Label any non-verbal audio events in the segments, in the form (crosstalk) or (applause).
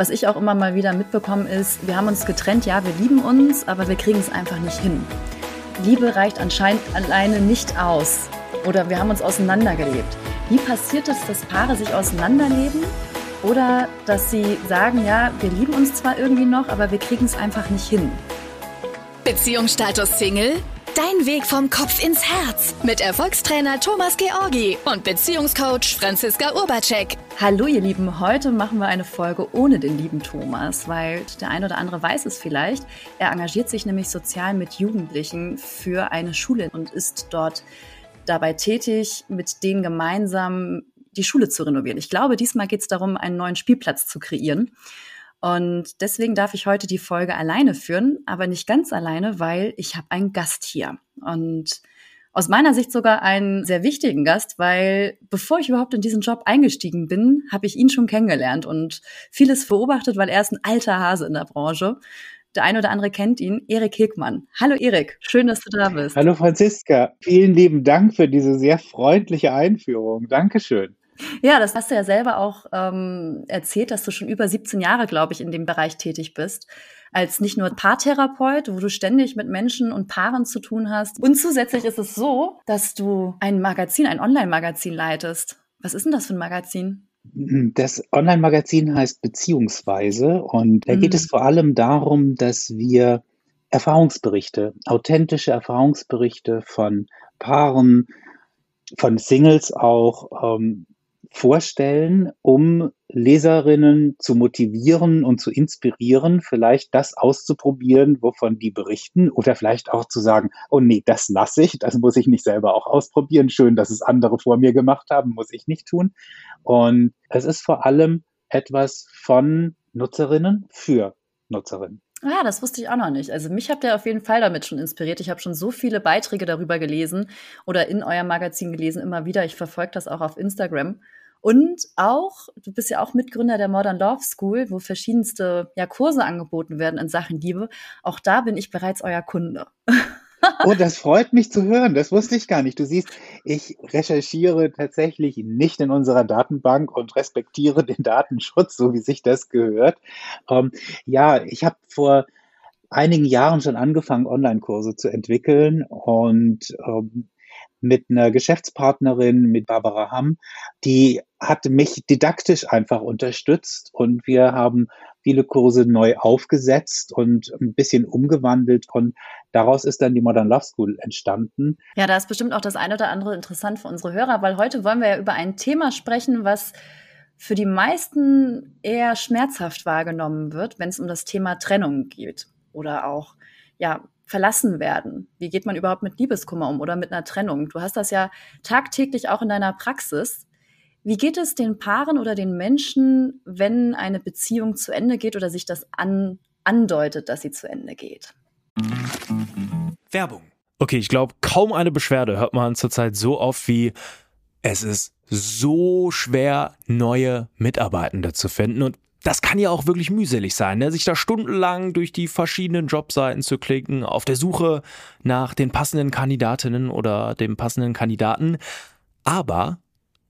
Was ich auch immer mal wieder mitbekommen ist, wir haben uns getrennt, ja, wir lieben uns, aber wir kriegen es einfach nicht hin. Liebe reicht anscheinend alleine nicht aus. Oder wir haben uns auseinandergelebt. Wie passiert es, dass Paare sich auseinanderleben oder dass sie sagen, ja, wir lieben uns zwar irgendwie noch, aber wir kriegen es einfach nicht hin. Beziehungsstatus Single? Dein Weg vom Kopf ins Herz mit Erfolgstrainer Thomas Georgi und Beziehungscoach Franziska Urbacek. Hallo ihr Lieben, heute machen wir eine Folge ohne den lieben Thomas, weil der ein oder andere weiß es vielleicht. Er engagiert sich nämlich sozial mit Jugendlichen für eine Schule und ist dort dabei tätig, mit denen gemeinsam die Schule zu renovieren. Ich glaube, diesmal geht es darum, einen neuen Spielplatz zu kreieren. Und deswegen darf ich heute die Folge alleine führen, aber nicht ganz alleine, weil ich habe einen Gast hier. Und aus meiner Sicht sogar einen sehr wichtigen Gast, weil bevor ich überhaupt in diesen Job eingestiegen bin, habe ich ihn schon kennengelernt und vieles beobachtet, weil er ist ein alter Hase in der Branche. Der eine oder andere kennt ihn, Erik Hegmann. Hallo Erik, schön, dass du da bist. Hallo Franziska, vielen lieben Dank für diese sehr freundliche Einführung. Dankeschön. Ja, das hast du ja selber auch ähm, erzählt, dass du schon über 17 Jahre, glaube ich, in dem Bereich tätig bist. Als nicht nur Paartherapeut, wo du ständig mit Menschen und Paaren zu tun hast. Und zusätzlich ist es so, dass du ein Magazin, ein Online-Magazin leitest. Was ist denn das für ein Magazin? Das Online-Magazin heißt Beziehungsweise und da geht es mhm. vor allem darum, dass wir Erfahrungsberichte, authentische Erfahrungsberichte von Paaren, von Singles auch ähm, vorstellen, um Leserinnen zu motivieren und zu inspirieren, vielleicht das auszuprobieren, wovon die berichten oder vielleicht auch zu sagen, oh nee, das lasse ich, das muss ich nicht selber auch ausprobieren. Schön, dass es andere vor mir gemacht haben, muss ich nicht tun. Und es ist vor allem etwas von Nutzerinnen für Nutzerinnen. Ah, das wusste ich auch noch nicht. Also mich habt ihr auf jeden Fall damit schon inspiriert. Ich habe schon so viele Beiträge darüber gelesen oder in eurem Magazin gelesen, immer wieder. Ich verfolge das auch auf Instagram. Und auch, du bist ja auch Mitgründer der Modern Love School, wo verschiedenste ja, Kurse angeboten werden in Sachen Liebe. Auch da bin ich bereits euer Kunde. (laughs) Oh, das freut mich zu hören. Das wusste ich gar nicht. Du siehst, ich recherchiere tatsächlich nicht in unserer Datenbank und respektiere den Datenschutz, so wie sich das gehört. Ähm, ja, ich habe vor einigen Jahren schon angefangen, Online-Kurse zu entwickeln und ähm, mit einer Geschäftspartnerin, mit Barbara Hamm, die hat mich didaktisch einfach unterstützt und wir haben viele Kurse neu aufgesetzt und ein bisschen umgewandelt und daraus ist dann die Modern Love School entstanden. Ja, da ist bestimmt auch das eine oder andere interessant für unsere Hörer, weil heute wollen wir ja über ein Thema sprechen, was für die meisten eher schmerzhaft wahrgenommen wird, wenn es um das Thema Trennung geht oder auch ja, verlassen werden. Wie geht man überhaupt mit Liebeskummer um oder mit einer Trennung? Du hast das ja tagtäglich auch in deiner Praxis. Wie geht es den Paaren oder den Menschen, wenn eine Beziehung zu Ende geht oder sich das an, andeutet, dass sie zu Ende geht? Werbung. Okay, ich glaube, kaum eine Beschwerde hört man zurzeit so oft wie es ist so schwer, neue Mitarbeitende zu finden. Und das kann ja auch wirklich mühselig sein, ne? sich da stundenlang durch die verschiedenen Jobseiten zu klicken, auf der Suche nach den passenden Kandidatinnen oder dem passenden Kandidaten. Aber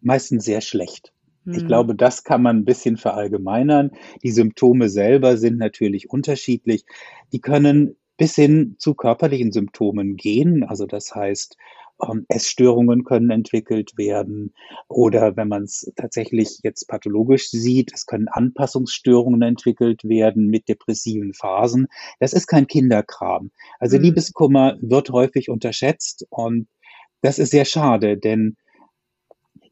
Meistens sehr schlecht. Ich hm. glaube, das kann man ein bisschen verallgemeinern. Die Symptome selber sind natürlich unterschiedlich. Die können bis hin zu körperlichen Symptomen gehen. Also das heißt, ähm, Essstörungen können entwickelt werden oder wenn man es tatsächlich jetzt pathologisch sieht, es können Anpassungsstörungen entwickelt werden mit depressiven Phasen. Das ist kein Kinderkram. Also mhm. Liebeskummer wird häufig unterschätzt und das ist sehr schade, denn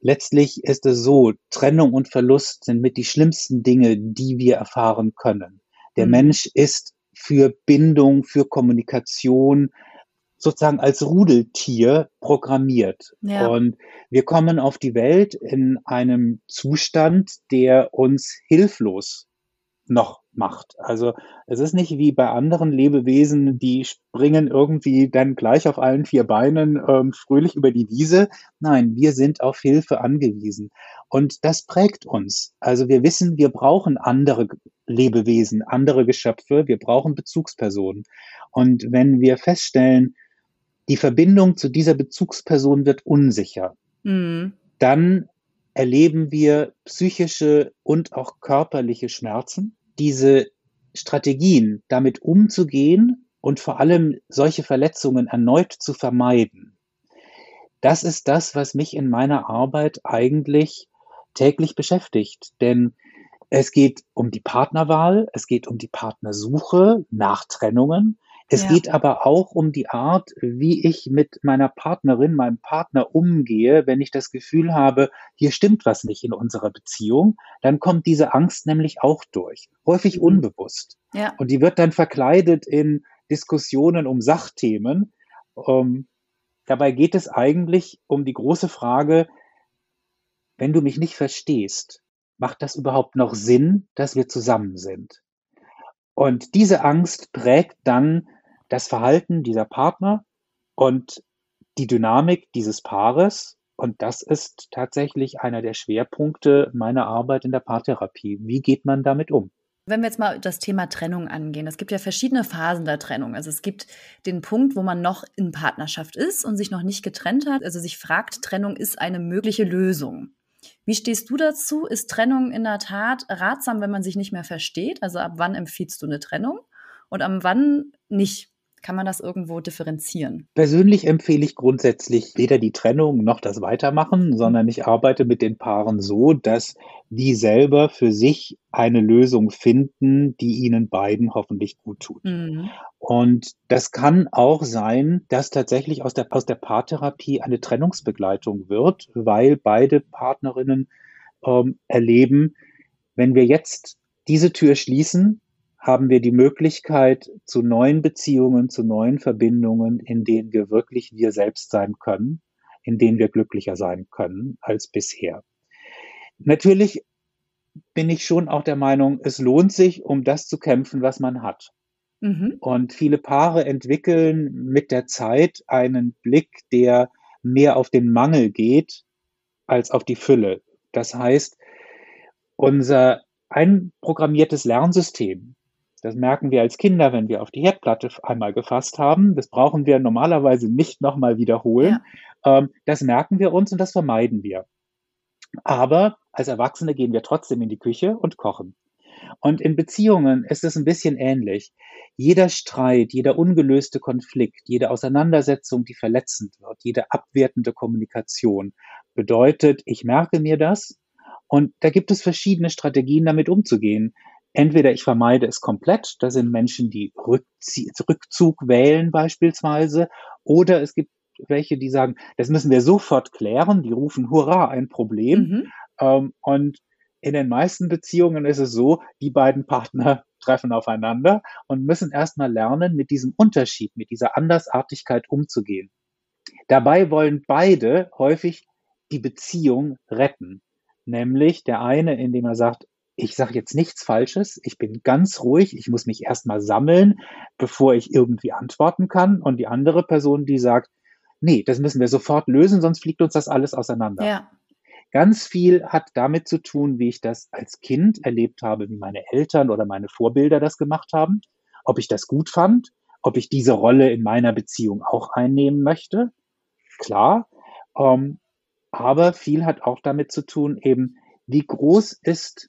letztlich ist es so, Trennung und Verlust sind mit die schlimmsten Dinge, die wir erfahren können. Der mhm. Mensch ist für Bindung, für Kommunikation sozusagen als Rudeltier programmiert. Ja. Und wir kommen auf die Welt in einem Zustand, der uns hilflos noch macht. Also es ist nicht wie bei anderen Lebewesen, die springen irgendwie dann gleich auf allen vier Beinen ähm, fröhlich über die Wiese. Nein, wir sind auf Hilfe angewiesen. Und das prägt uns. Also wir wissen, wir brauchen andere Lebewesen, andere Geschöpfe, wir brauchen Bezugspersonen. Und wenn wir feststellen, die Verbindung zu dieser Bezugsperson wird unsicher, mhm. dann erleben wir psychische und auch körperliche Schmerzen. Diese Strategien, damit umzugehen und vor allem solche Verletzungen erneut zu vermeiden, das ist das, was mich in meiner Arbeit eigentlich täglich beschäftigt. Denn es geht um die Partnerwahl, es geht um die Partnersuche nach Trennungen, es ja. geht aber auch um die Art, wie ich mit meiner Partnerin, meinem Partner umgehe, wenn ich das Gefühl habe, hier stimmt was nicht in unserer Beziehung, dann kommt diese Angst nämlich auch durch, häufig mhm. unbewusst. Ja. Und die wird dann verkleidet in Diskussionen um Sachthemen. Ähm, dabei geht es eigentlich um die große Frage, wenn du mich nicht verstehst, macht das überhaupt noch Sinn, dass wir zusammen sind? Und diese Angst prägt dann das Verhalten dieser Partner und die Dynamik dieses Paares. Und das ist tatsächlich einer der Schwerpunkte meiner Arbeit in der Paartherapie. Wie geht man damit um? Wenn wir jetzt mal das Thema Trennung angehen, es gibt ja verschiedene Phasen der Trennung. Also es gibt den Punkt, wo man noch in Partnerschaft ist und sich noch nicht getrennt hat, also sich fragt, Trennung ist eine mögliche Lösung. Wie stehst du dazu? Ist Trennung in der Tat ratsam, wenn man sich nicht mehr versteht? Also ab wann empfiehlst du eine Trennung und ab wann nicht? Kann man das irgendwo differenzieren? Persönlich empfehle ich grundsätzlich weder die Trennung noch das Weitermachen, sondern ich arbeite mit den Paaren so, dass die selber für sich eine Lösung finden, die ihnen beiden hoffentlich gut tut. Mhm. Und das kann auch sein, dass tatsächlich aus der, aus der Paartherapie eine Trennungsbegleitung wird, weil beide Partnerinnen ähm, erleben, wenn wir jetzt diese Tür schließen, haben wir die Möglichkeit zu neuen Beziehungen, zu neuen Verbindungen, in denen wir wirklich wir selbst sein können, in denen wir glücklicher sein können als bisher. Natürlich bin ich schon auch der Meinung, es lohnt sich, um das zu kämpfen, was man hat. Mhm. Und viele Paare entwickeln mit der Zeit einen Blick, der mehr auf den Mangel geht als auf die Fülle. Das heißt, unser einprogrammiertes Lernsystem, das merken wir als Kinder, wenn wir auf die Herdplatte einmal gefasst haben. Das brauchen wir normalerweise nicht nochmal wiederholen. Ja. Ähm, das merken wir uns und das vermeiden wir. Aber als Erwachsene gehen wir trotzdem in die Küche und kochen. Und in Beziehungen ist es ein bisschen ähnlich. Jeder Streit, jeder ungelöste Konflikt, jede Auseinandersetzung, die verletzend wird, jede abwertende Kommunikation bedeutet, ich merke mir das und da gibt es verschiedene Strategien, damit umzugehen. Entweder ich vermeide es komplett, da sind Menschen, die Rückzie Rückzug wählen beispielsweise, oder es gibt welche, die sagen, das müssen wir sofort klären, die rufen, hurra, ein Problem. Mhm. Ähm, und in den meisten Beziehungen ist es so, die beiden Partner (laughs) treffen aufeinander und müssen erstmal lernen, mit diesem Unterschied, mit dieser Andersartigkeit umzugehen. Dabei wollen beide häufig die Beziehung retten. Nämlich der eine, indem er sagt, ich sage jetzt nichts Falsches, ich bin ganz ruhig, ich muss mich erstmal sammeln, bevor ich irgendwie antworten kann. Und die andere Person, die sagt, nee, das müssen wir sofort lösen, sonst fliegt uns das alles auseinander. Ja. Ganz viel hat damit zu tun, wie ich das als Kind erlebt habe, wie meine Eltern oder meine Vorbilder das gemacht haben, ob ich das gut fand, ob ich diese Rolle in meiner Beziehung auch einnehmen möchte. Klar. Ähm, aber viel hat auch damit zu tun, eben, wie groß ist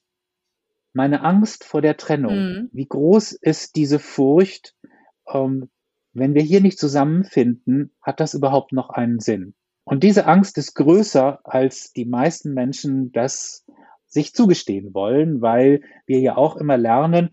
meine Angst vor der Trennung, mhm. wie groß ist diese Furcht, ähm, wenn wir hier nicht zusammenfinden, hat das überhaupt noch einen Sinn? Und diese Angst ist größer, als die meisten Menschen das sich zugestehen wollen, weil wir ja auch immer lernen,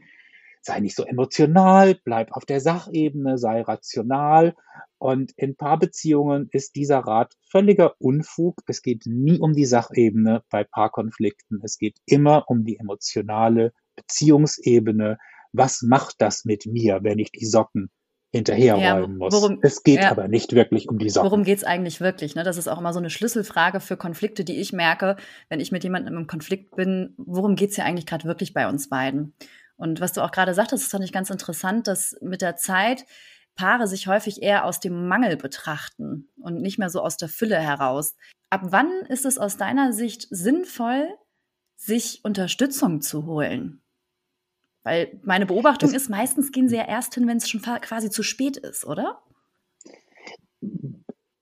sei nicht so emotional, bleib auf der Sachebene, sei rational. Und in Paarbeziehungen ist dieser Rat völliger Unfug. Es geht nie um die Sachebene bei Paarkonflikten. Es geht immer um die emotionale Beziehungsebene. Was macht das mit mir, wenn ich die Socken hinterherräumen ja, muss. Worum, es geht ja, aber nicht wirklich um die Socken. Worum geht es eigentlich wirklich? Ne? Das ist auch immer so eine Schlüsselfrage für Konflikte, die ich merke, wenn ich mit jemandem im Konflikt bin. Worum geht es ja eigentlich gerade wirklich bei uns beiden? Und was du auch gerade sagtest, das fand ich ganz interessant, dass mit der Zeit Paare sich häufig eher aus dem Mangel betrachten und nicht mehr so aus der Fülle heraus. Ab wann ist es aus deiner Sicht sinnvoll, sich Unterstützung zu holen? Weil meine Beobachtung das ist, meistens gehen sie ja erst hin, wenn es schon quasi zu spät ist, oder?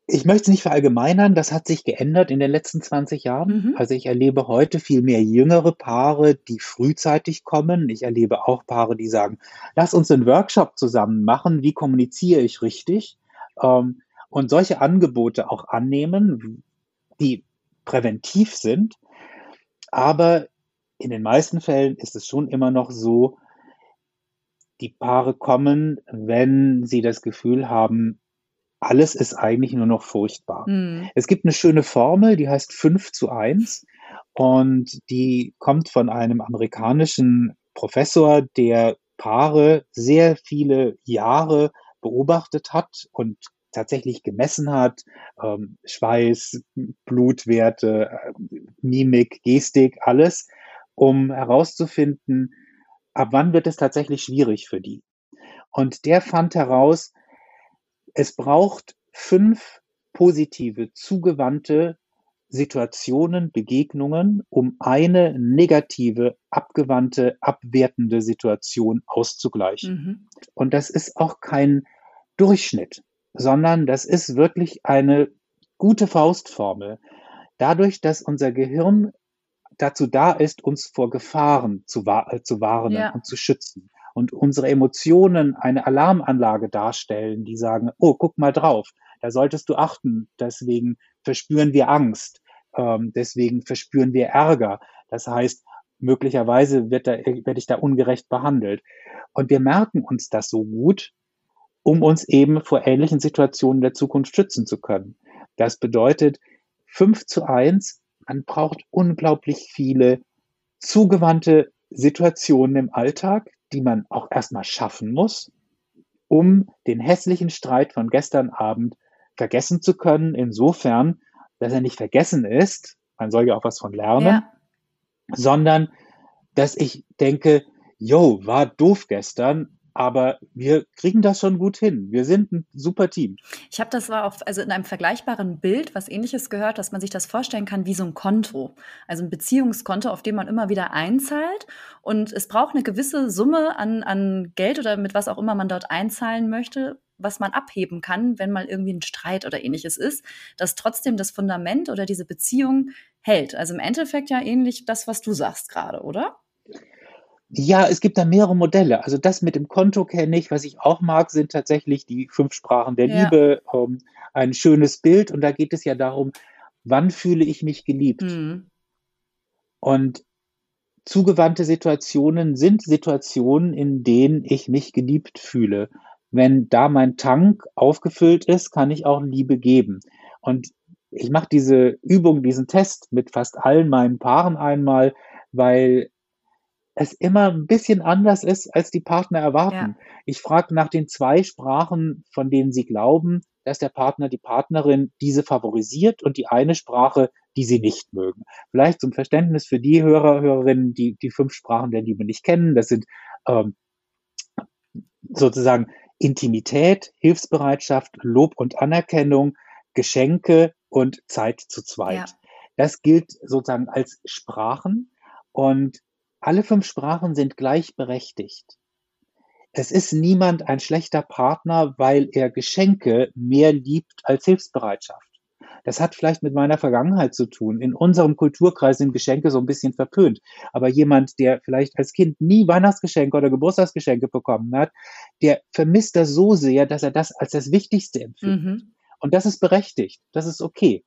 Ich möchte es nicht verallgemeinern, das hat sich geändert in den letzten 20 Jahren. Mhm. Also ich erlebe heute viel mehr jüngere Paare, die frühzeitig kommen. Ich erlebe auch Paare, die sagen, lass uns einen Workshop zusammen machen, wie kommuniziere ich richtig? Ähm, und solche Angebote auch annehmen, die präventiv sind. Aber in den meisten Fällen ist es schon immer noch so, die Paare kommen, wenn sie das Gefühl haben, alles ist eigentlich nur noch furchtbar. Mhm. Es gibt eine schöne Formel, die heißt 5 zu 1 und die kommt von einem amerikanischen Professor, der Paare sehr viele Jahre beobachtet hat und tatsächlich gemessen hat, ähm, Schweiß, Blutwerte, äh, Mimik, Gestik, alles, um herauszufinden, ab wann wird es tatsächlich schwierig für die. Und der fand heraus, es braucht fünf positive, zugewandte Situationen, Begegnungen, um eine negative, abgewandte, abwertende Situation auszugleichen. Mhm. Und das ist auch kein Durchschnitt, sondern das ist wirklich eine gute Faustformel. Dadurch, dass unser Gehirn dazu da ist, uns vor Gefahren zu, äh, zu warnen ja. und zu schützen, und unsere Emotionen eine Alarmanlage darstellen, die sagen, oh, guck mal drauf, da solltest du achten, deswegen verspüren wir Angst, ähm, deswegen verspüren wir Ärger. Das heißt, möglicherweise wird da, werde ich da ungerecht behandelt. Und wir merken uns das so gut, um uns eben vor ähnlichen Situationen der Zukunft schützen zu können. Das bedeutet, fünf zu eins, man braucht unglaublich viele zugewandte Situationen im Alltag, die man auch erstmal schaffen muss, um den hässlichen Streit von gestern Abend vergessen zu können, insofern, dass er nicht vergessen ist, man soll ja auch was von lernen, ja. sondern dass ich denke, yo, war doof gestern, aber wir kriegen das schon gut hin. Wir sind ein super Team. Ich habe das war auch also in einem vergleichbaren Bild was ähnliches gehört, dass man sich das vorstellen kann wie so ein Konto, also ein Beziehungskonto, auf dem man immer wieder einzahlt und es braucht eine gewisse Summe an an Geld oder mit was auch immer man dort einzahlen möchte, was man abheben kann, wenn mal irgendwie ein Streit oder ähnliches ist, dass trotzdem das Fundament oder diese Beziehung hält. Also im Endeffekt ja ähnlich das, was du sagst gerade, oder? Ja, es gibt da mehrere Modelle. Also das mit dem Konto kenne ich. Was ich auch mag, sind tatsächlich die fünf Sprachen der ja. Liebe. Ähm, ein schönes Bild. Und da geht es ja darum, wann fühle ich mich geliebt? Mhm. Und zugewandte Situationen sind Situationen, in denen ich mich geliebt fühle. Wenn da mein Tank aufgefüllt ist, kann ich auch Liebe geben. Und ich mache diese Übung, diesen Test mit fast allen meinen Paaren einmal, weil es immer ein bisschen anders ist, als die Partner erwarten. Ja. Ich frage nach den zwei Sprachen, von denen sie glauben, dass der Partner, die Partnerin diese favorisiert und die eine Sprache, die sie nicht mögen. Vielleicht zum Verständnis für die Hörer, Hörerinnen, die die fünf Sprachen der Liebe nicht kennen. Das sind ähm, sozusagen Intimität, Hilfsbereitschaft, Lob und Anerkennung, Geschenke und Zeit zu zweit. Ja. Das gilt sozusagen als Sprachen und alle fünf Sprachen sind gleichberechtigt. Es ist niemand ein schlechter Partner, weil er Geschenke mehr liebt als Hilfsbereitschaft. Das hat vielleicht mit meiner Vergangenheit zu tun. In unserem Kulturkreis sind Geschenke so ein bisschen verpönt. Aber jemand, der vielleicht als Kind nie Weihnachtsgeschenke oder Geburtstagsgeschenke bekommen hat, der vermisst das so sehr, dass er das als das Wichtigste empfindet. Mhm. Und das ist berechtigt. Das ist okay.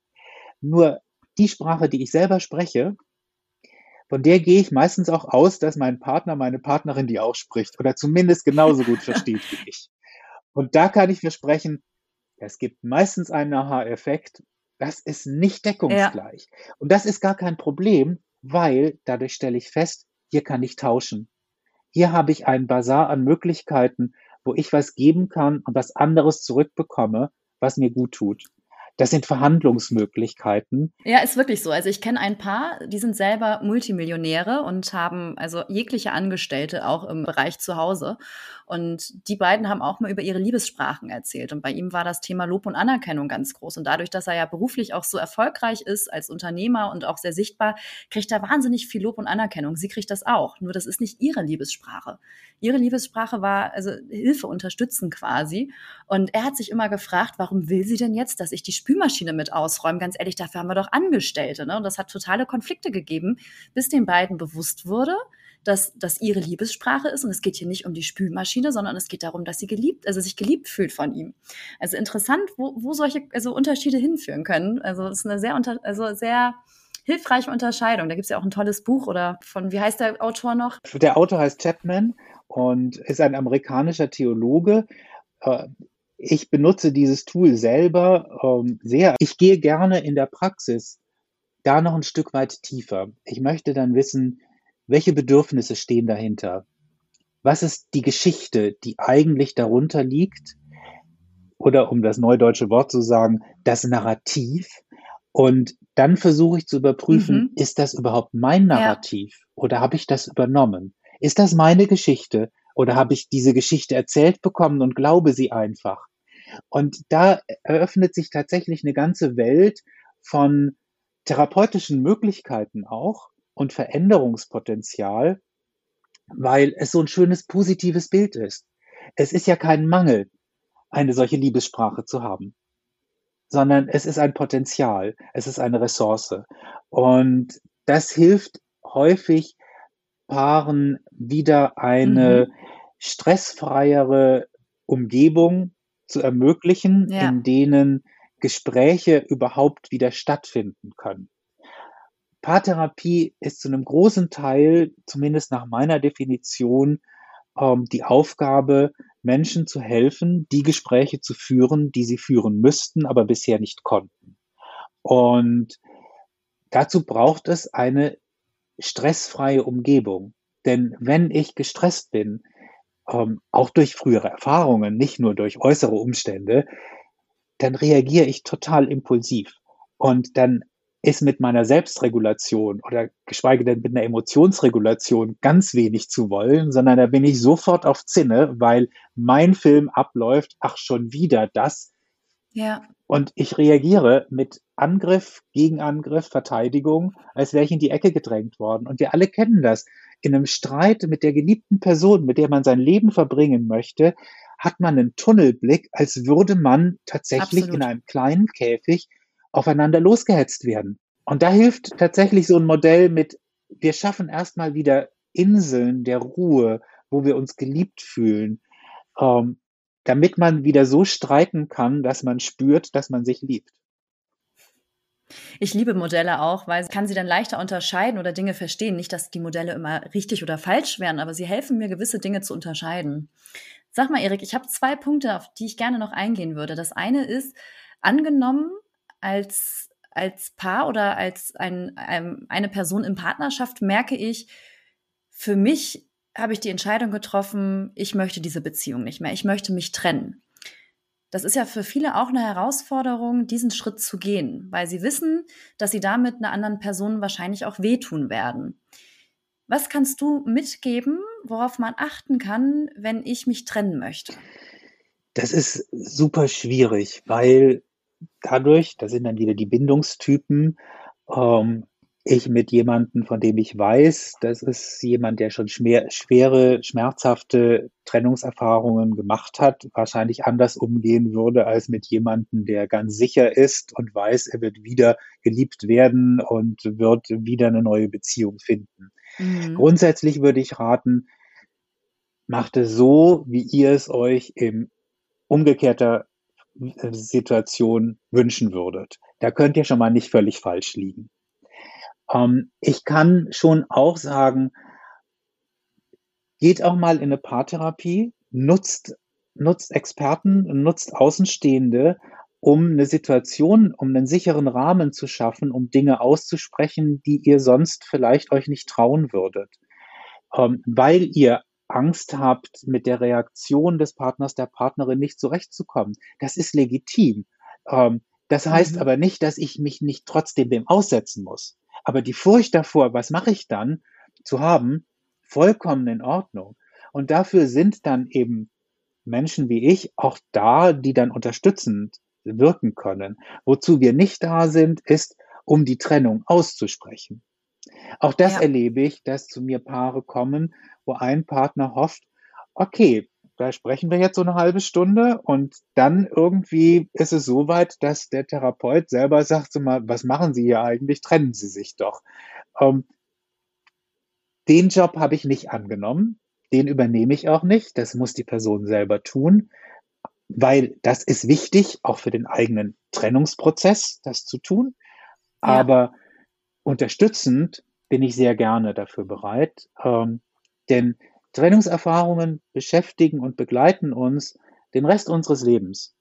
Nur die Sprache, die ich selber spreche, von der gehe ich meistens auch aus, dass mein Partner, meine Partnerin die auch spricht oder zumindest genauso gut versteht wie ich. Und da kann ich versprechen, es gibt meistens einen Aha-Effekt. Das ist nicht deckungsgleich. Ja. Und das ist gar kein Problem, weil dadurch stelle ich fest, hier kann ich tauschen. Hier habe ich einen Bazar an Möglichkeiten, wo ich was geben kann und was anderes zurückbekomme, was mir gut tut. Das sind Verhandlungsmöglichkeiten. Ja, ist wirklich so. Also ich kenne ein paar, die sind selber Multimillionäre und haben also jegliche Angestellte auch im Bereich zu Hause. Und die beiden haben auch mal über ihre Liebessprachen erzählt. Und bei ihm war das Thema Lob und Anerkennung ganz groß. Und dadurch, dass er ja beruflich auch so erfolgreich ist als Unternehmer und auch sehr sichtbar, kriegt er wahnsinnig viel Lob und Anerkennung. Sie kriegt das auch. Nur das ist nicht ihre Liebessprache. Ihre Liebessprache war also Hilfe unterstützen quasi. Und er hat sich immer gefragt, warum will sie denn jetzt, dass ich die Spülmaschine mit ausräume? Ganz ehrlich, dafür haben wir doch Angestellte. Ne? Und das hat totale Konflikte gegeben, bis den beiden bewusst wurde, dass das ihre Liebessprache ist und es geht hier nicht um die Spülmaschine, sondern es geht darum, dass sie geliebt, also sich geliebt fühlt von ihm. Also interessant, wo, wo solche also Unterschiede hinführen können. Also es ist eine sehr unter, also sehr hilfreiche Unterscheidung. Da gibt es ja auch ein tolles Buch oder von, wie heißt der Autor noch? Der Autor heißt Chapman und ist ein amerikanischer Theologe. Ich benutze dieses Tool selber ähm, sehr. Ich gehe gerne in der Praxis da noch ein Stück weit tiefer. Ich möchte dann wissen, welche Bedürfnisse stehen dahinter? Was ist die Geschichte, die eigentlich darunter liegt? Oder um das neudeutsche Wort zu sagen, das Narrativ. Und dann versuche ich zu überprüfen, mhm. ist das überhaupt mein Narrativ ja. oder habe ich das übernommen? Ist das meine Geschichte oder habe ich diese Geschichte erzählt bekommen und glaube sie einfach? Und da eröffnet sich tatsächlich eine ganze Welt von therapeutischen Möglichkeiten auch, und Veränderungspotenzial, weil es so ein schönes positives Bild ist. Es ist ja kein Mangel, eine solche Liebessprache zu haben, sondern es ist ein Potenzial, es ist eine Ressource. Und das hilft häufig Paaren wieder eine mhm. stressfreiere Umgebung zu ermöglichen, ja. in denen Gespräche überhaupt wieder stattfinden können. Paartherapie ist zu einem großen Teil, zumindest nach meiner Definition, ähm, die Aufgabe, Menschen zu helfen, die Gespräche zu führen, die sie führen müssten, aber bisher nicht konnten. Und dazu braucht es eine stressfreie Umgebung. Denn wenn ich gestresst bin, ähm, auch durch frühere Erfahrungen, nicht nur durch äußere Umstände, dann reagiere ich total impulsiv. Und dann ist mit meiner Selbstregulation oder geschweige denn mit einer Emotionsregulation ganz wenig zu wollen, sondern da bin ich sofort auf Zinne, weil mein Film abläuft, ach schon wieder das. Ja. Und ich reagiere mit Angriff, Gegenangriff, Verteidigung, als wäre ich in die Ecke gedrängt worden. Und wir alle kennen das. In einem Streit mit der geliebten Person, mit der man sein Leben verbringen möchte, hat man einen Tunnelblick, als würde man tatsächlich Absolut. in einem kleinen Käfig aufeinander losgehetzt werden. Und da hilft tatsächlich so ein Modell mit, wir schaffen erstmal wieder Inseln der Ruhe, wo wir uns geliebt fühlen, ähm, damit man wieder so streiten kann, dass man spürt, dass man sich liebt. Ich liebe Modelle auch, weil kann sie dann leichter unterscheiden oder Dinge verstehen. Nicht, dass die Modelle immer richtig oder falsch wären, aber sie helfen mir, gewisse Dinge zu unterscheiden. Sag mal, Erik, ich habe zwei Punkte, auf die ich gerne noch eingehen würde. Das eine ist, angenommen, als, als Paar oder als ein, ein, eine Person in Partnerschaft merke ich, für mich habe ich die Entscheidung getroffen, ich möchte diese Beziehung nicht mehr, ich möchte mich trennen. Das ist ja für viele auch eine Herausforderung, diesen Schritt zu gehen, weil sie wissen, dass sie damit einer anderen Person wahrscheinlich auch wehtun werden. Was kannst du mitgeben, worauf man achten kann, wenn ich mich trennen möchte? Das ist super schwierig, weil dadurch, da sind dann wieder die Bindungstypen, ähm, ich mit jemandem, von dem ich weiß, das ist jemand, der schon schwer, schwere, schmerzhafte Trennungserfahrungen gemacht hat, wahrscheinlich anders umgehen würde als mit jemandem, der ganz sicher ist und weiß, er wird wieder geliebt werden und wird wieder eine neue Beziehung finden. Mhm. Grundsätzlich würde ich raten, macht es so, wie ihr es euch im umgekehrter Situation wünschen würdet. Da könnt ihr schon mal nicht völlig falsch liegen. Ähm, ich kann schon auch sagen, geht auch mal in eine Paartherapie, nutzt, nutzt Experten, nutzt Außenstehende, um eine Situation, um einen sicheren Rahmen zu schaffen, um Dinge auszusprechen, die ihr sonst vielleicht euch nicht trauen würdet. Ähm, weil ihr Angst habt, mit der Reaktion des Partners, der Partnerin nicht zurechtzukommen. Das ist legitim. Ähm, Das heißt mhm. aber nicht, dass ich mich nicht trotzdem dem aussetzen muss. Aber die Furcht davor, was mache ich dann, zu haben, vollkommen in Ordnung. Und dafür sind dann eben Menschen wie ich auch da, die dann unterstützend wirken können. Wozu wir nicht da sind, ist, um die Trennung auszusprechen. Auch das ja. erlebe ich, dass zu mir Paare kommen, wo ein Partner hofft, okay, da sprechen wir jetzt so eine halbe Stunde und dann irgendwie ist es so weit, dass der Therapeut selber sagt, so mal, was machen Sie hier eigentlich? Trennen Sie sich doch. Ähm, den Job habe ich nicht angenommen. Den übernehme ich auch nicht. Das muss die Person selber tun, weil das ist wichtig, auch für den eigenen Trennungsprozess, das zu tun. Ja. Aber unterstützend bin ich sehr gerne dafür bereit, ähm, denn Trennungserfahrungen beschäftigen und begleiten uns den Rest unseres Lebens.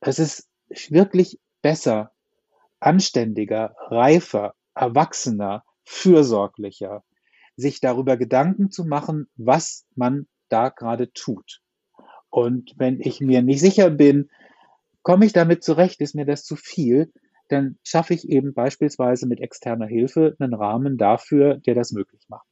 Es ist wirklich besser, anständiger, reifer, erwachsener, fürsorglicher, sich darüber Gedanken zu machen, was man da gerade tut. Und wenn ich mir nicht sicher bin, komme ich damit zurecht, ist mir das zu viel, dann schaffe ich eben beispielsweise mit externer Hilfe einen Rahmen dafür, der das möglich macht.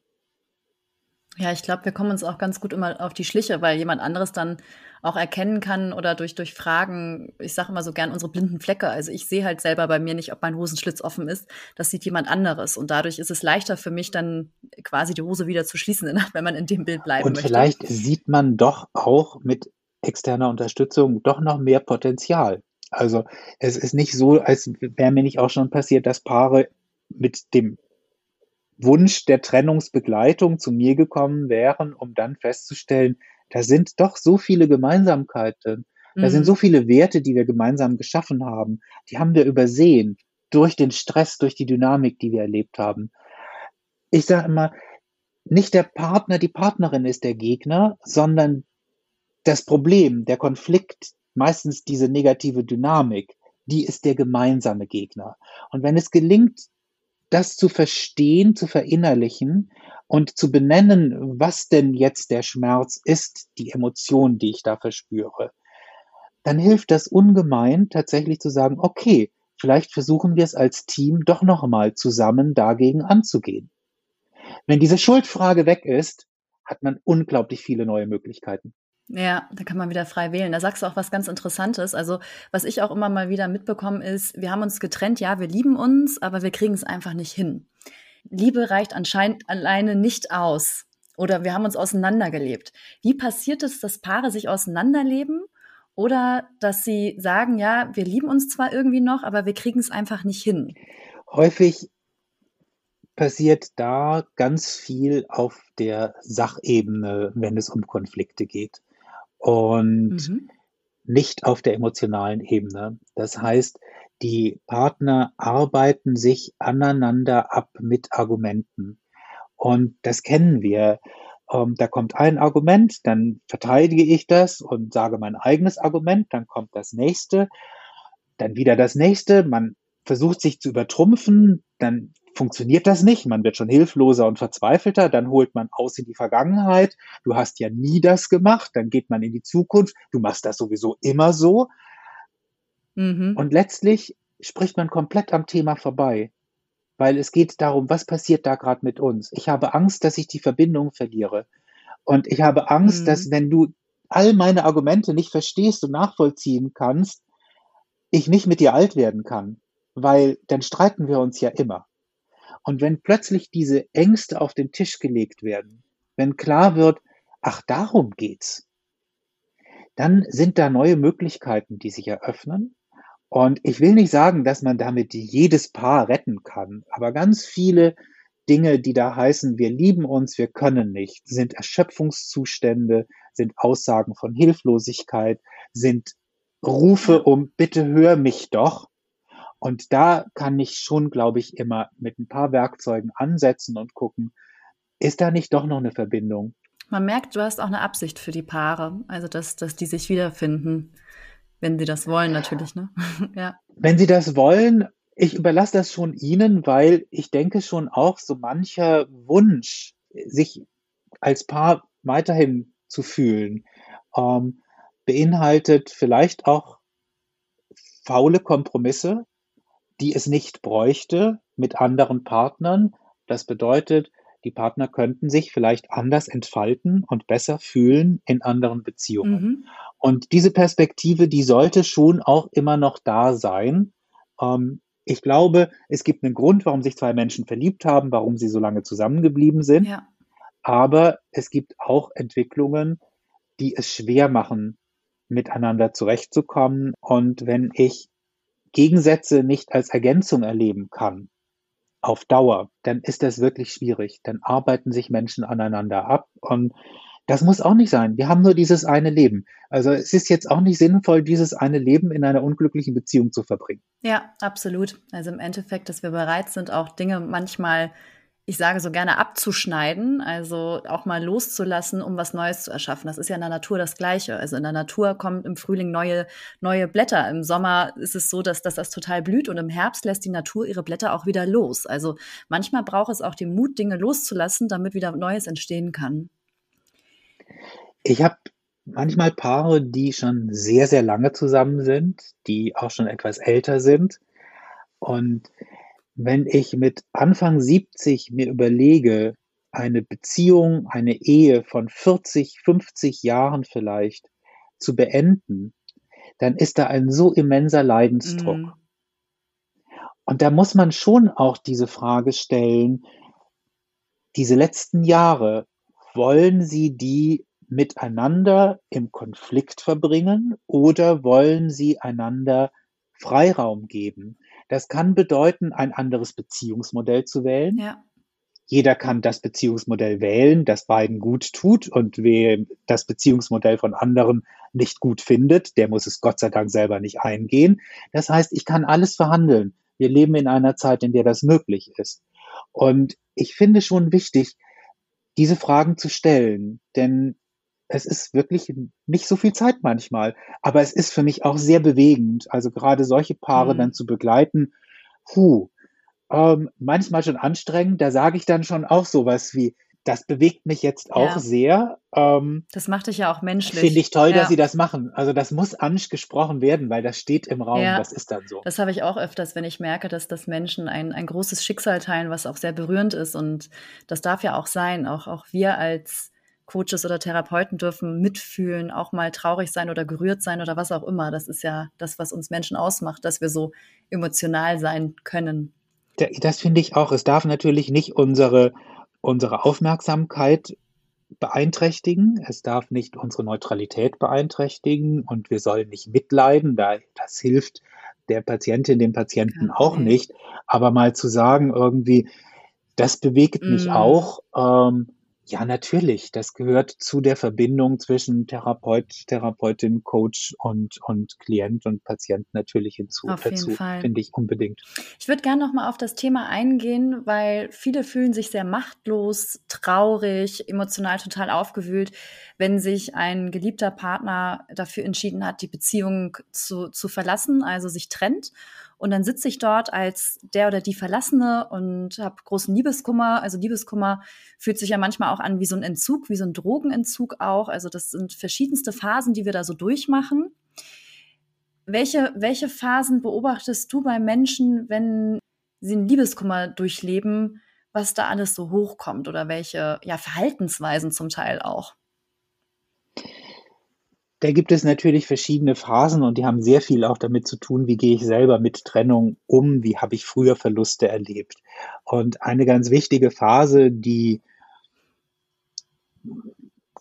Ja, ich glaube, wir kommen uns auch ganz gut immer auf die Schliche, weil jemand anderes dann auch erkennen kann oder durch, durch Fragen, ich sage immer so gern unsere blinden Flecke. Also ich sehe halt selber bei mir nicht, ob mein Hosenschlitz offen ist. Das sieht jemand anderes. Und dadurch ist es leichter für mich dann quasi die Hose wieder zu schließen, (laughs) wenn man in dem Bild bleiben Und möchte. vielleicht sieht man doch auch mit externer Unterstützung doch noch mehr Potenzial. Also es ist nicht so, als wäre mir nicht auch schon passiert, dass Paare mit dem Wunsch der Trennungsbegleitung zu mir gekommen wären, um dann festzustellen, da sind doch so viele Gemeinsamkeiten, da mhm. sind so viele Werte, die wir gemeinsam geschaffen haben, die haben wir übersehen durch den Stress, durch die Dynamik, die wir erlebt haben. Ich sage immer, nicht der Partner, die Partnerin ist der Gegner, sondern das Problem, der Konflikt, meistens diese negative Dynamik, die ist der gemeinsame Gegner. Und wenn es gelingt, das zu verstehen, zu verinnerlichen und zu benennen, was denn jetzt der Schmerz ist, die Emotion, die ich da verspüre, dann hilft das ungemein, tatsächlich zu sagen, okay, vielleicht versuchen wir es als Team doch nochmal zusammen dagegen anzugehen. Wenn diese Schuldfrage weg ist, hat man unglaublich viele neue Möglichkeiten. Ja, da kann man wieder frei wählen. Da sagst du auch was ganz Interessantes. Also, was ich auch immer mal wieder mitbekomme, ist, wir haben uns getrennt, ja, wir lieben uns, aber wir kriegen es einfach nicht hin. Liebe reicht anscheinend alleine nicht aus. Oder wir haben uns auseinandergelebt. Wie passiert es, dass Paare sich auseinanderleben? Oder dass sie sagen, ja, wir lieben uns zwar irgendwie noch, aber wir kriegen es einfach nicht hin? Häufig passiert da ganz viel auf der Sachebene, wenn es um Konflikte geht und mhm. nicht auf der emotionalen Ebene. Das heißt, die Partner arbeiten sich aneinander ab mit Argumenten. Und das kennen wir. Ähm, da kommt ein Argument, dann verteidige ich das und sage mein eigenes Argument, dann kommt das nächste, dann wieder das nächste, man versucht sich zu übertrumpfen, dann funktioniert das nicht. Man wird schon hilfloser und verzweifelter. Dann holt man aus in die Vergangenheit. Du hast ja nie das gemacht. Dann geht man in die Zukunft. Du machst das sowieso immer so. Mhm. Und letztlich spricht man komplett am Thema vorbei, weil es geht darum, was passiert da gerade mit uns. Ich habe Angst, dass ich die Verbindung verliere. Und ich habe Angst, mhm. dass wenn du all meine Argumente nicht verstehst und nachvollziehen kannst, ich nicht mit dir alt werden kann, weil dann streiten wir uns ja immer. Und wenn plötzlich diese Ängste auf den Tisch gelegt werden, wenn klar wird, ach, darum geht's, dann sind da neue Möglichkeiten, die sich eröffnen. Und ich will nicht sagen, dass man damit jedes Paar retten kann, aber ganz viele Dinge, die da heißen, wir lieben uns, wir können nicht, sind Erschöpfungszustände, sind Aussagen von Hilflosigkeit, sind Rufe um, bitte hör mich doch, und da kann ich schon, glaube ich, immer mit ein paar Werkzeugen ansetzen und gucken, ist da nicht doch noch eine Verbindung? Man merkt, du hast auch eine Absicht für die Paare, also dass, dass die sich wiederfinden, wenn sie das wollen, natürlich, ne? (laughs) ja. Wenn sie das wollen, ich überlasse das schon ihnen, weil ich denke schon auch, so mancher Wunsch, sich als Paar weiterhin zu fühlen, ähm, beinhaltet vielleicht auch faule Kompromisse, die es nicht bräuchte mit anderen Partnern. Das bedeutet, die Partner könnten sich vielleicht anders entfalten und besser fühlen in anderen Beziehungen. Mhm. Und diese Perspektive, die sollte schon auch immer noch da sein. Ähm, ich glaube, es gibt einen Grund, warum sich zwei Menschen verliebt haben, warum sie so lange zusammengeblieben sind. Ja. Aber es gibt auch Entwicklungen, die es schwer machen, miteinander zurechtzukommen. Und wenn ich Gegensätze nicht als Ergänzung erleben kann, auf Dauer, dann ist das wirklich schwierig. Dann arbeiten sich Menschen aneinander ab und das muss auch nicht sein. Wir haben nur dieses eine Leben. Also es ist jetzt auch nicht sinnvoll, dieses eine Leben in einer unglücklichen Beziehung zu verbringen. Ja, absolut. Also im Endeffekt, dass wir bereit sind, auch Dinge manchmal ich sage so gerne abzuschneiden, also auch mal loszulassen, um was Neues zu erschaffen. Das ist ja in der Natur das Gleiche. Also in der Natur kommen im Frühling neue, neue Blätter. Im Sommer ist es so, dass, dass das total blüht und im Herbst lässt die Natur ihre Blätter auch wieder los. Also manchmal braucht es auch den Mut, Dinge loszulassen, damit wieder Neues entstehen kann. Ich habe manchmal Paare, die schon sehr, sehr lange zusammen sind, die auch schon etwas älter sind. Und wenn ich mit Anfang 70 mir überlege, eine Beziehung, eine Ehe von 40, 50 Jahren vielleicht zu beenden, dann ist da ein so immenser Leidensdruck. Mhm. Und da muss man schon auch diese Frage stellen, diese letzten Jahre, wollen Sie die miteinander im Konflikt verbringen oder wollen Sie einander Freiraum geben? Das kann bedeuten, ein anderes Beziehungsmodell zu wählen. Ja. Jeder kann das Beziehungsmodell wählen, das beiden gut tut. Und wer das Beziehungsmodell von anderen nicht gut findet, der muss es Gott sei Dank selber nicht eingehen. Das heißt, ich kann alles verhandeln. Wir leben in einer Zeit, in der das möglich ist. Und ich finde schon wichtig, diese Fragen zu stellen, denn es ist wirklich nicht so viel Zeit manchmal, aber es ist für mich auch sehr bewegend. Also gerade solche Paare mhm. dann zu begleiten, hu, ähm, manchmal schon anstrengend. Da sage ich dann schon auch sowas wie, das bewegt mich jetzt auch ja. sehr. Ähm, das macht dich ja auch menschlich. Finde ich toll, ja. dass sie das machen. Also das muss angesprochen werden, weil das steht im Raum. Ja. Das ist dann so. Das habe ich auch öfters, wenn ich merke, dass das Menschen ein, ein großes Schicksal teilen, was auch sehr berührend ist. Und das darf ja auch sein. Auch, auch wir als Coaches oder Therapeuten dürfen mitfühlen, auch mal traurig sein oder gerührt sein oder was auch immer. Das ist ja das, was uns Menschen ausmacht, dass wir so emotional sein können. Das finde ich auch. Es darf natürlich nicht unsere, unsere Aufmerksamkeit beeinträchtigen. Es darf nicht unsere Neutralität beeinträchtigen und wir sollen nicht mitleiden. Das hilft der Patientin, dem Patienten okay. auch nicht. Aber mal zu sagen, irgendwie, das bewegt mich mm. auch. Ähm, ja, natürlich. Das gehört zu der Verbindung zwischen Therapeut, Therapeutin, Coach und, und Klient und Patient natürlich hinzu. Auf jeden dazu, Fall. Finde ich unbedingt. Ich würde gerne noch mal auf das Thema eingehen, weil viele fühlen sich sehr machtlos, traurig, emotional total aufgewühlt, wenn sich ein geliebter Partner dafür entschieden hat, die Beziehung zu, zu verlassen, also sich trennt. Und dann sitze ich dort als der oder die Verlassene und habe großen Liebeskummer. Also Liebeskummer fühlt sich ja manchmal auch an wie so ein Entzug, wie so ein Drogenentzug auch. Also das sind verschiedenste Phasen, die wir da so durchmachen. Welche, welche Phasen beobachtest du bei Menschen, wenn sie einen Liebeskummer durchleben, was da alles so hochkommt oder welche ja, Verhaltensweisen zum Teil auch? Da gibt es natürlich verschiedene Phasen und die haben sehr viel auch damit zu tun, wie gehe ich selber mit Trennung um, wie habe ich früher Verluste erlebt. Und eine ganz wichtige Phase, die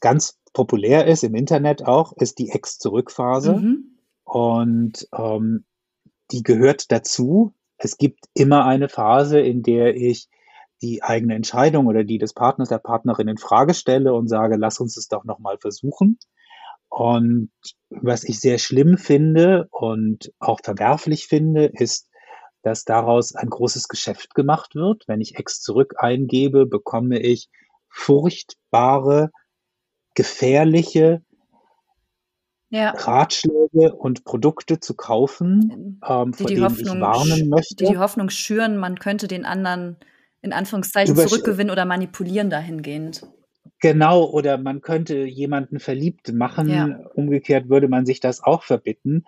ganz populär ist im Internet auch, ist die Ex-Zurück-Phase. Mhm. Und ähm, die gehört dazu. Es gibt immer eine Phase, in der ich die eigene Entscheidung oder die des Partners, der Partnerin in Frage stelle und sage, lass uns es doch nochmal versuchen. Und was ich sehr schlimm finde und auch verwerflich finde, ist, dass daraus ein großes Geschäft gemacht wird. Wenn ich Ex zurück eingebe, bekomme ich furchtbare, gefährliche ja. Ratschläge und Produkte zu kaufen, ähm, vor denen Hoffnung, ich warnen möchte. Die die Hoffnung schüren, man könnte den anderen in Anführungszeichen zurückgewinnen oder manipulieren dahingehend. Genau, oder man könnte jemanden verliebt machen. Ja. Umgekehrt würde man sich das auch verbitten.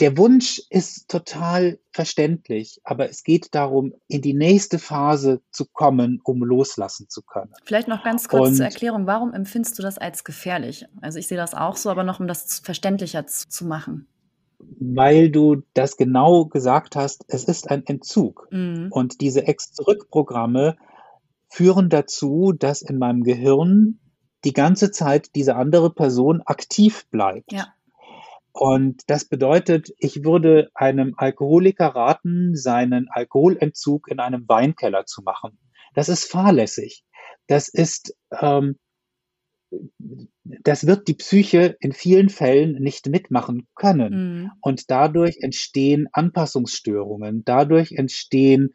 der Wunsch ist total verständlich, aber es geht darum, in die nächste Phase zu kommen, um loslassen zu können. Vielleicht noch ganz kurz Und, zur Erklärung, warum empfindest du das als gefährlich? Also ich sehe das auch so, aber noch um das verständlicher zu machen. Weil du das genau gesagt hast, es ist ein Entzug. Mhm. Und diese Ex-Zurück-Programme führen dazu, dass in meinem Gehirn die ganze Zeit diese andere Person aktiv bleibt. Ja. Und das bedeutet, ich würde einem Alkoholiker raten, seinen Alkoholentzug in einem Weinkeller zu machen. Das ist fahrlässig. Das ist, ähm, das wird die Psyche in vielen Fällen nicht mitmachen können. Mhm. Und dadurch entstehen Anpassungsstörungen, dadurch entstehen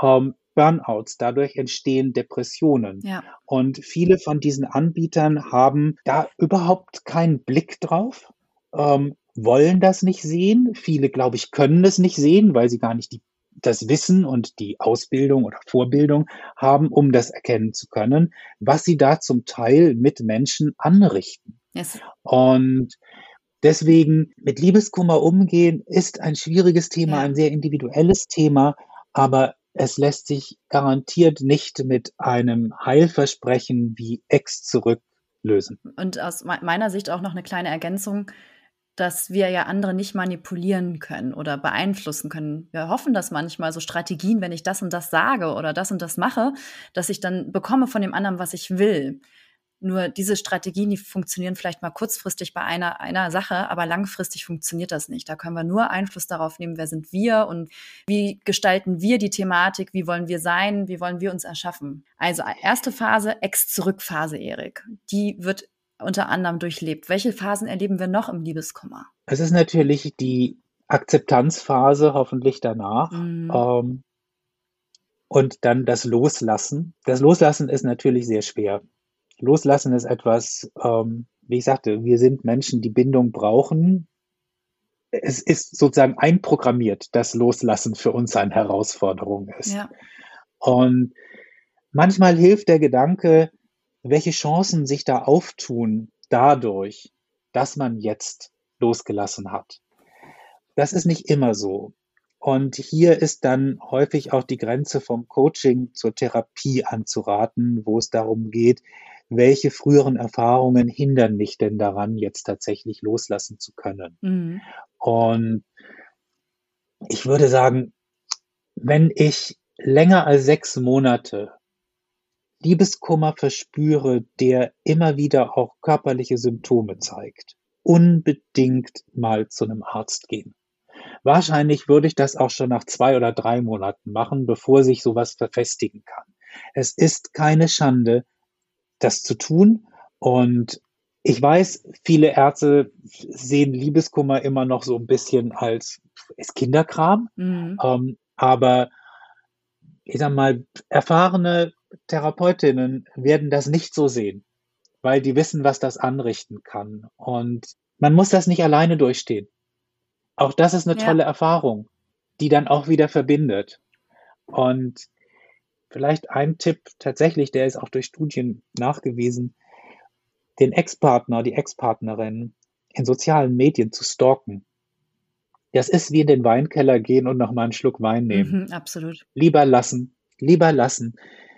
ähm, Burnouts, dadurch entstehen Depressionen. Ja. Und viele von diesen Anbietern haben da überhaupt keinen Blick drauf. Ähm, wollen das nicht sehen. Viele, glaube ich, können es nicht sehen, weil sie gar nicht die, das Wissen und die Ausbildung oder Vorbildung haben, um das erkennen zu können, was sie da zum Teil mit Menschen anrichten. Yes. Und deswegen mit Liebeskummer umgehen ist ein schwieriges Thema, ja. ein sehr individuelles Thema, aber es lässt sich garantiert nicht mit einem Heilversprechen wie Ex zurücklösen. Und aus meiner Sicht auch noch eine kleine Ergänzung dass wir ja andere nicht manipulieren können oder beeinflussen können. Wir hoffen dass manchmal, so Strategien, wenn ich das und das sage oder das und das mache, dass ich dann bekomme von dem anderen, was ich will. Nur diese Strategien, die funktionieren vielleicht mal kurzfristig bei einer, einer Sache, aber langfristig funktioniert das nicht. Da können wir nur Einfluss darauf nehmen, wer sind wir und wie gestalten wir die Thematik, wie wollen wir sein, wie wollen wir uns erschaffen. Also erste Phase, Ex-Zurück-Phase, Erik. Die wird unter anderem durchlebt? Welche Phasen erleben wir noch im Liebeskummer? Es ist natürlich die Akzeptanzphase, hoffentlich danach. Mhm. Ähm, und dann das Loslassen. Das Loslassen ist natürlich sehr schwer. Loslassen ist etwas, ähm, wie ich sagte, wir sind Menschen, die Bindung brauchen. Es ist sozusagen einprogrammiert, dass Loslassen für uns eine Herausforderung ist. Ja. Und manchmal hilft der Gedanke, welche Chancen sich da auftun dadurch, dass man jetzt losgelassen hat. Das ist nicht immer so. Und hier ist dann häufig auch die Grenze vom Coaching zur Therapie anzuraten, wo es darum geht, welche früheren Erfahrungen hindern mich denn daran, jetzt tatsächlich loslassen zu können. Mhm. Und ich würde sagen, wenn ich länger als sechs Monate Liebeskummer verspüre, der immer wieder auch körperliche Symptome zeigt, unbedingt mal zu einem Arzt gehen. Wahrscheinlich würde ich das auch schon nach zwei oder drei Monaten machen, bevor sich sowas verfestigen kann. Es ist keine Schande, das zu tun. Und ich weiß, viele Ärzte sehen Liebeskummer immer noch so ein bisschen als, als Kinderkram. Mhm. Ähm, aber ich sag mal, erfahrene Therapeutinnen werden das nicht so sehen, weil die wissen, was das anrichten kann. Und man muss das nicht alleine durchstehen. Auch das ist eine ja. tolle Erfahrung, die dann auch wieder verbindet. Und vielleicht ein Tipp tatsächlich, der ist auch durch Studien nachgewiesen, den Ex-Partner, die Ex-Partnerin in sozialen Medien zu stalken. Das ist wie in den Weinkeller gehen und nochmal einen Schluck Wein nehmen. Mhm, absolut. Lieber lassen, lieber lassen.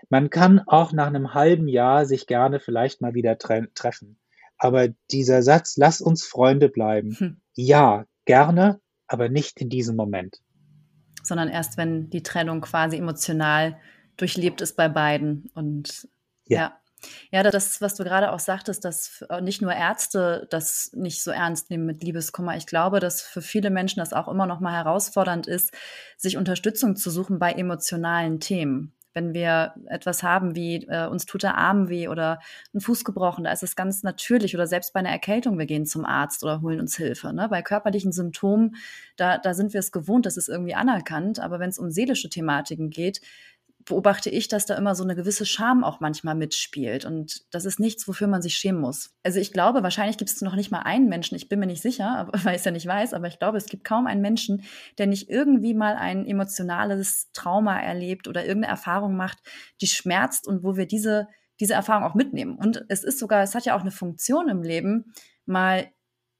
Man kann auch nach einem halben Jahr sich gerne vielleicht mal wieder tre treffen. Aber dieser Satz, lass uns Freunde bleiben. Hm. Ja, gerne, aber nicht in diesem Moment. Sondern erst, wenn die Trennung quasi emotional durchlebt ist bei beiden. Und ja. ja. Ja, das, was du gerade auch sagtest, dass nicht nur Ärzte das nicht so ernst nehmen mit Liebeskummer. Ich glaube, dass für viele Menschen das auch immer noch mal herausfordernd ist, sich Unterstützung zu suchen bei emotionalen Themen wenn wir etwas haben wie äh, uns tut der Arm weh oder ein Fuß gebrochen, da ist es ganz natürlich oder selbst bei einer Erkältung, wir gehen zum Arzt oder holen uns Hilfe. Ne? Bei körperlichen Symptomen, da, da sind wir es gewohnt, das ist irgendwie anerkannt, aber wenn es um seelische Thematiken geht, beobachte ich, dass da immer so eine gewisse Scham auch manchmal mitspielt. Und das ist nichts, wofür man sich schämen muss. Also ich glaube, wahrscheinlich gibt es noch nicht mal einen Menschen, ich bin mir nicht sicher, (laughs) weil ich es ja nicht weiß, aber ich glaube, es gibt kaum einen Menschen, der nicht irgendwie mal ein emotionales Trauma erlebt oder irgendeine Erfahrung macht, die schmerzt und wo wir diese, diese Erfahrung auch mitnehmen. Und es ist sogar, es hat ja auch eine Funktion im Leben, mal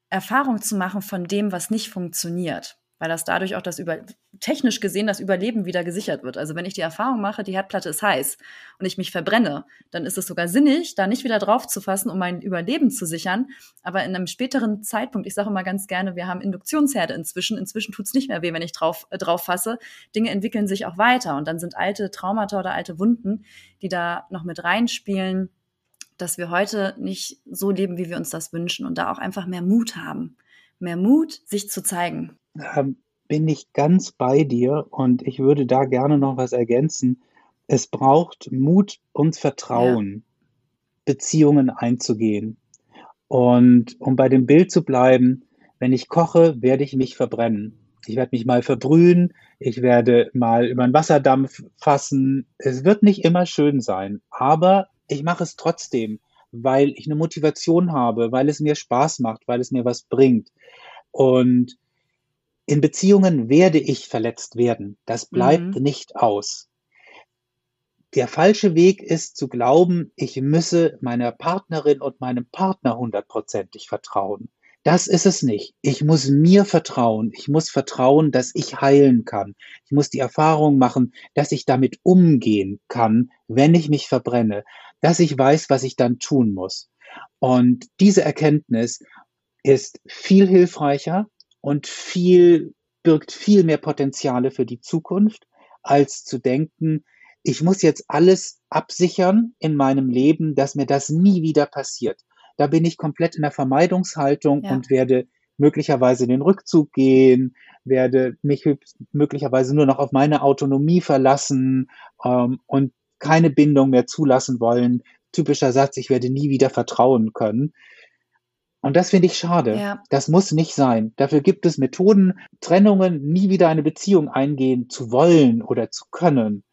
Erfahrung zu machen von dem, was nicht funktioniert weil das dadurch auch das über technisch gesehen das Überleben wieder gesichert wird. Also wenn ich die Erfahrung mache, die Herdplatte ist heiß und ich mich verbrenne, dann ist es sogar sinnig, da nicht wieder drauf zu fassen, um mein Überleben zu sichern. Aber in einem späteren Zeitpunkt, ich sage immer ganz gerne, wir haben Induktionsherde inzwischen. Inzwischen tut es nicht mehr weh, wenn ich drauf, äh, drauf fasse. Dinge entwickeln sich auch weiter und dann sind alte Traumata oder alte Wunden, die da noch mit reinspielen, dass wir heute nicht so leben, wie wir uns das wünschen und da auch einfach mehr Mut haben. Mehr Mut, sich zu zeigen ähm, bin ich ganz bei dir und ich würde da gerne noch was ergänzen. Es braucht Mut und Vertrauen, ja. Beziehungen einzugehen. Und um bei dem Bild zu bleiben, wenn ich koche, werde ich mich verbrennen. Ich werde mich mal verbrühen, ich werde mal über einen Wasserdampf fassen. Es wird nicht immer schön sein, aber ich mache es trotzdem, weil ich eine Motivation habe, weil es mir Spaß macht, weil es mir was bringt. Und in Beziehungen werde ich verletzt werden. Das bleibt mhm. nicht aus. Der falsche Weg ist zu glauben, ich müsse meiner Partnerin und meinem Partner hundertprozentig vertrauen. Das ist es nicht. Ich muss mir vertrauen. Ich muss vertrauen, dass ich heilen kann. Ich muss die Erfahrung machen, dass ich damit umgehen kann, wenn ich mich verbrenne, dass ich weiß, was ich dann tun muss. Und diese Erkenntnis ist viel hilfreicher, und viel, birgt viel mehr Potenziale für die Zukunft, als zu denken, ich muss jetzt alles absichern in meinem Leben, dass mir das nie wieder passiert. Da bin ich komplett in der Vermeidungshaltung ja. und werde möglicherweise in den Rückzug gehen, werde mich möglicherweise nur noch auf meine Autonomie verlassen ähm, und keine Bindung mehr zulassen wollen. Typischer Satz, ich werde nie wieder vertrauen können. Und das finde ich schade. Ja. Das muss nicht sein. Dafür gibt es Methoden, Trennungen, nie wieder eine Beziehung eingehen zu wollen oder zu können.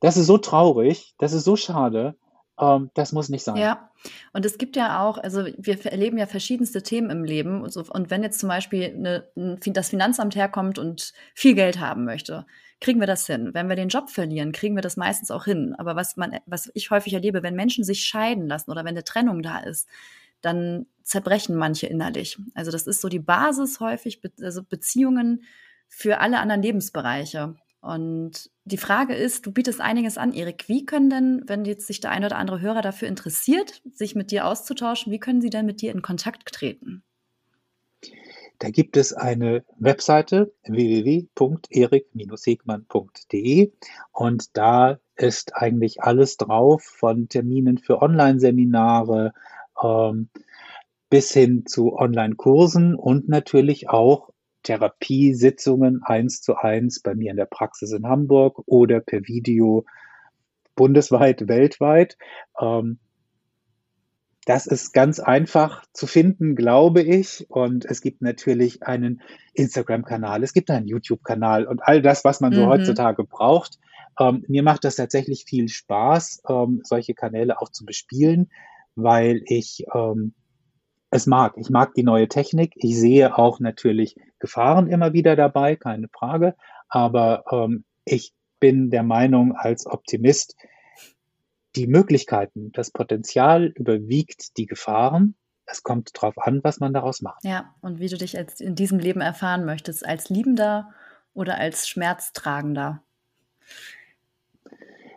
Das ist so traurig, das ist so schade. Ähm, das muss nicht sein. Ja, und es gibt ja auch, also wir erleben ja verschiedenste Themen im Leben. Und, so, und wenn jetzt zum Beispiel eine, das Finanzamt herkommt und viel Geld haben möchte, kriegen wir das hin. Wenn wir den Job verlieren, kriegen wir das meistens auch hin. Aber was man, was ich häufig erlebe, wenn Menschen sich scheiden lassen oder wenn eine Trennung da ist, dann zerbrechen manche innerlich. Also das ist so die Basis häufig, also Beziehungen für alle anderen Lebensbereiche. Und die Frage ist, du bietest einiges an, Erik. Wie können denn, wenn jetzt sich der ein oder andere Hörer dafür interessiert, sich mit dir auszutauschen, wie können sie denn mit dir in Kontakt treten? Da gibt es eine Webseite www.erik-hegmann.de und da ist eigentlich alles drauf von Terminen für Online-Seminare, ähm, bis hin zu Online-Kursen und natürlich auch Therapiesitzungen eins zu eins bei mir in der Praxis in Hamburg oder per Video bundesweit, weltweit. Ähm, das ist ganz einfach zu finden, glaube ich. Und es gibt natürlich einen Instagram-Kanal, es gibt einen YouTube-Kanal und all das, was man so mhm. heutzutage braucht. Ähm, mir macht das tatsächlich viel Spaß, ähm, solche Kanäle auch zu bespielen weil ich ähm, es mag. Ich mag die neue Technik. Ich sehe auch natürlich Gefahren immer wieder dabei, keine Frage. Aber ähm, ich bin der Meinung als Optimist, die Möglichkeiten, das Potenzial überwiegt die Gefahren. Es kommt darauf an, was man daraus macht. Ja, und wie du dich jetzt in diesem Leben erfahren möchtest, als Liebender oder als Schmerztragender.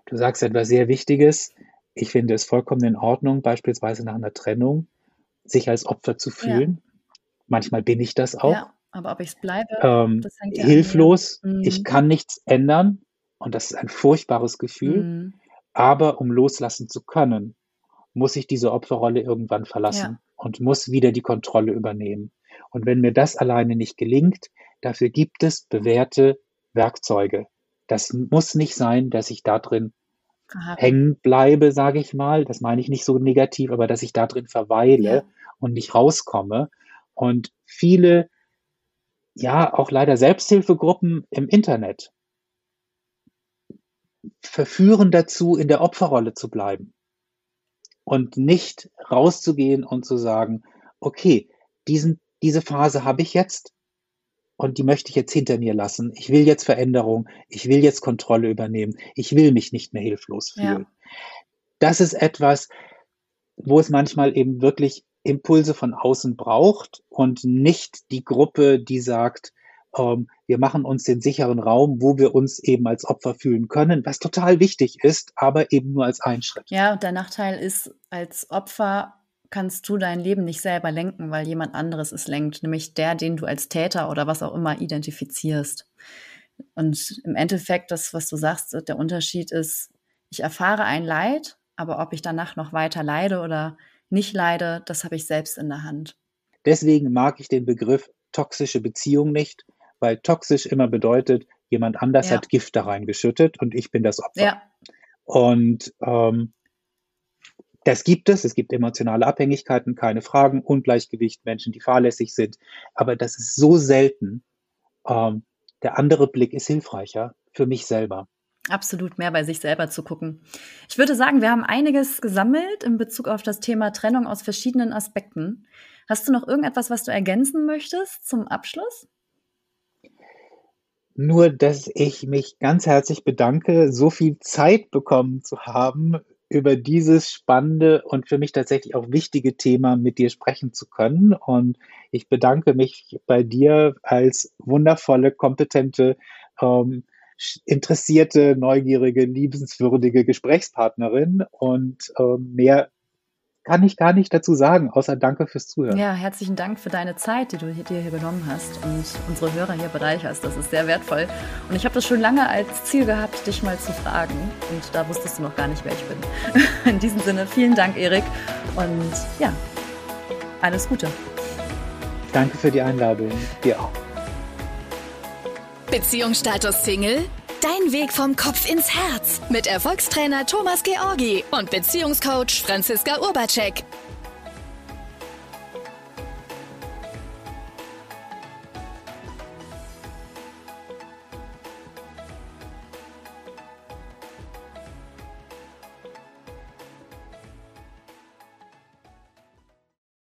Du sagst etwas sehr Wichtiges. Ich finde es vollkommen in Ordnung, beispielsweise nach einer Trennung, sich als Opfer zu fühlen. Ja. Manchmal bin ich das auch. Ja, aber ob ich es bleibe, ähm, das hängt ja hilflos. Mhm. Ich kann nichts ändern und das ist ein furchtbares Gefühl. Mhm. Aber um loslassen zu können, muss ich diese Opferrolle irgendwann verlassen ja. und muss wieder die Kontrolle übernehmen. Und wenn mir das alleine nicht gelingt, dafür gibt es bewährte Werkzeuge. Das muss nicht sein, dass ich da drin hängen bleibe, sage ich mal. Das meine ich nicht so negativ, aber dass ich da drin verweile ja. und nicht rauskomme. Und viele, ja, auch leider Selbsthilfegruppen im Internet verführen dazu, in der Opferrolle zu bleiben und nicht rauszugehen und zu sagen, okay, diesen, diese Phase habe ich jetzt, und die möchte ich jetzt hinter mir lassen. Ich will jetzt Veränderung, ich will jetzt Kontrolle übernehmen, ich will mich nicht mehr hilflos fühlen. Ja. Das ist etwas, wo es manchmal eben wirklich Impulse von außen braucht und nicht die Gruppe, die sagt, ähm, wir machen uns den sicheren Raum, wo wir uns eben als Opfer fühlen können, was total wichtig ist, aber eben nur als ein Schritt. Ja, und der Nachteil ist, als Opfer kannst du dein Leben nicht selber lenken, weil jemand anderes es lenkt, nämlich der, den du als Täter oder was auch immer identifizierst. Und im Endeffekt, das, was du sagst, der Unterschied ist, ich erfahre ein Leid, aber ob ich danach noch weiter leide oder nicht leide, das habe ich selbst in der Hand. Deswegen mag ich den Begriff toxische Beziehung nicht, weil toxisch immer bedeutet, jemand anders ja. hat Gift da reingeschüttet und ich bin das Opfer. Ja. Und ähm, das gibt es. Es gibt emotionale Abhängigkeiten, keine Fragen, Ungleichgewicht, Menschen, die fahrlässig sind. Aber das ist so selten. Ähm, der andere Blick ist hilfreicher für mich selber. Absolut mehr bei sich selber zu gucken. Ich würde sagen, wir haben einiges gesammelt in Bezug auf das Thema Trennung aus verschiedenen Aspekten. Hast du noch irgendetwas, was du ergänzen möchtest zum Abschluss? Nur, dass ich mich ganz herzlich bedanke, so viel Zeit bekommen zu haben, über dieses spannende und für mich tatsächlich auch wichtige Thema mit dir sprechen zu können. Und ich bedanke mich bei dir als wundervolle, kompetente, ähm, interessierte, neugierige, liebenswürdige Gesprächspartnerin. Und ähm, mehr kann ich gar nicht dazu sagen, außer danke fürs Zuhören. Ja, herzlichen Dank für deine Zeit, die du dir hier genommen hast und unsere Hörer hier bereicherst. Das ist sehr wertvoll. Und ich habe das schon lange als Ziel gehabt, dich mal zu fragen. Und da wusstest du noch gar nicht, wer ich bin. (laughs) In diesem Sinne, vielen Dank, Erik. Und ja, alles Gute. Danke für die Einladung. Dir auch. Beziehungsstatus Single? Dein Weg vom Kopf ins Herz mit Erfolgstrainer Thomas Georgi und Beziehungscoach Franziska Urbacek.